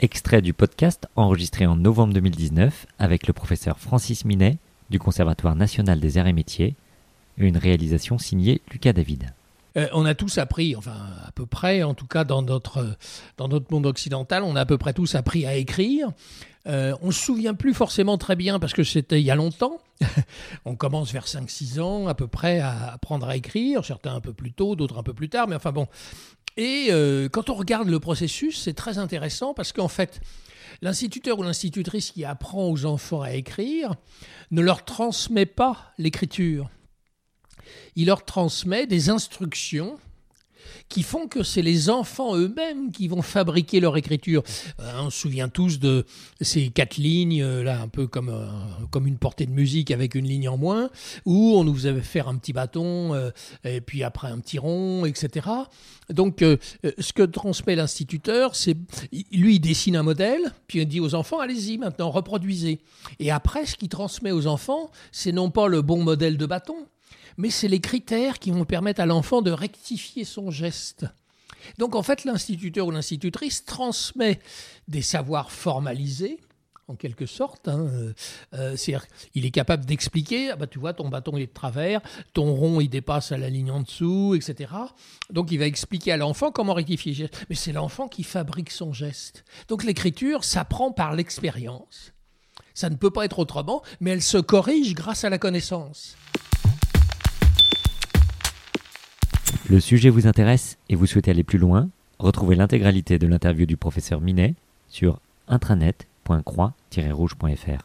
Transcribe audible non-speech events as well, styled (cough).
Extrait du podcast enregistré en novembre 2019 avec le professeur Francis Minet du Conservatoire national des arts et métiers, une réalisation signée Lucas David. Euh, on a tous appris, enfin à peu près, en tout cas dans notre, dans notre monde occidental, on a à peu près tous appris à écrire. Euh, on ne se souvient plus forcément très bien parce que c'était il y a longtemps. (laughs) on commence vers 5-6 ans à peu près à apprendre à écrire, certains un peu plus tôt, d'autres un peu plus tard, mais enfin bon, et euh, quand on regarde le processus, c'est très intéressant parce qu'en fait, l'instituteur ou l'institutrice qui apprend aux enfants à écrire ne leur transmet pas l'écriture. Il leur transmet des instructions qui font que c'est les enfants eux-mêmes qui vont fabriquer leur écriture. Euh, on se souvient tous de ces quatre lignes, euh, là, un peu comme, euh, comme une portée de musique avec une ligne en moins, où on nous avait fait un petit bâton, et puis après un petit rond, etc. Donc, ce que transmet l'instituteur, c'est lui, il dessine un modèle, puis il dit aux enfants, allez-y maintenant, reproduisez. Et après, ce qu'il transmet aux enfants, c'est non pas le bon modèle de bâton, mais c'est les critères qui vont permettre à l'enfant de rectifier son geste. Donc en fait, l'instituteur ou l'institutrice transmet des savoirs formalisés, en quelque sorte. Hein, euh, euh, c'est-à-dire, il est capable d'expliquer, ah bah, tu vois, ton bâton est de travers, ton rond il dépasse à la ligne en dessous, etc. Donc il va expliquer à l'enfant comment rectifier le geste. Mais c'est l'enfant qui fabrique son geste. Donc l'écriture s'apprend par l'expérience. Ça ne peut pas être autrement, mais elle se corrige grâce à la connaissance. Le sujet vous intéresse et vous souhaitez aller plus loin? Retrouvez l'intégralité de l'interview du professeur Minet sur intranet.croix-rouge.fr.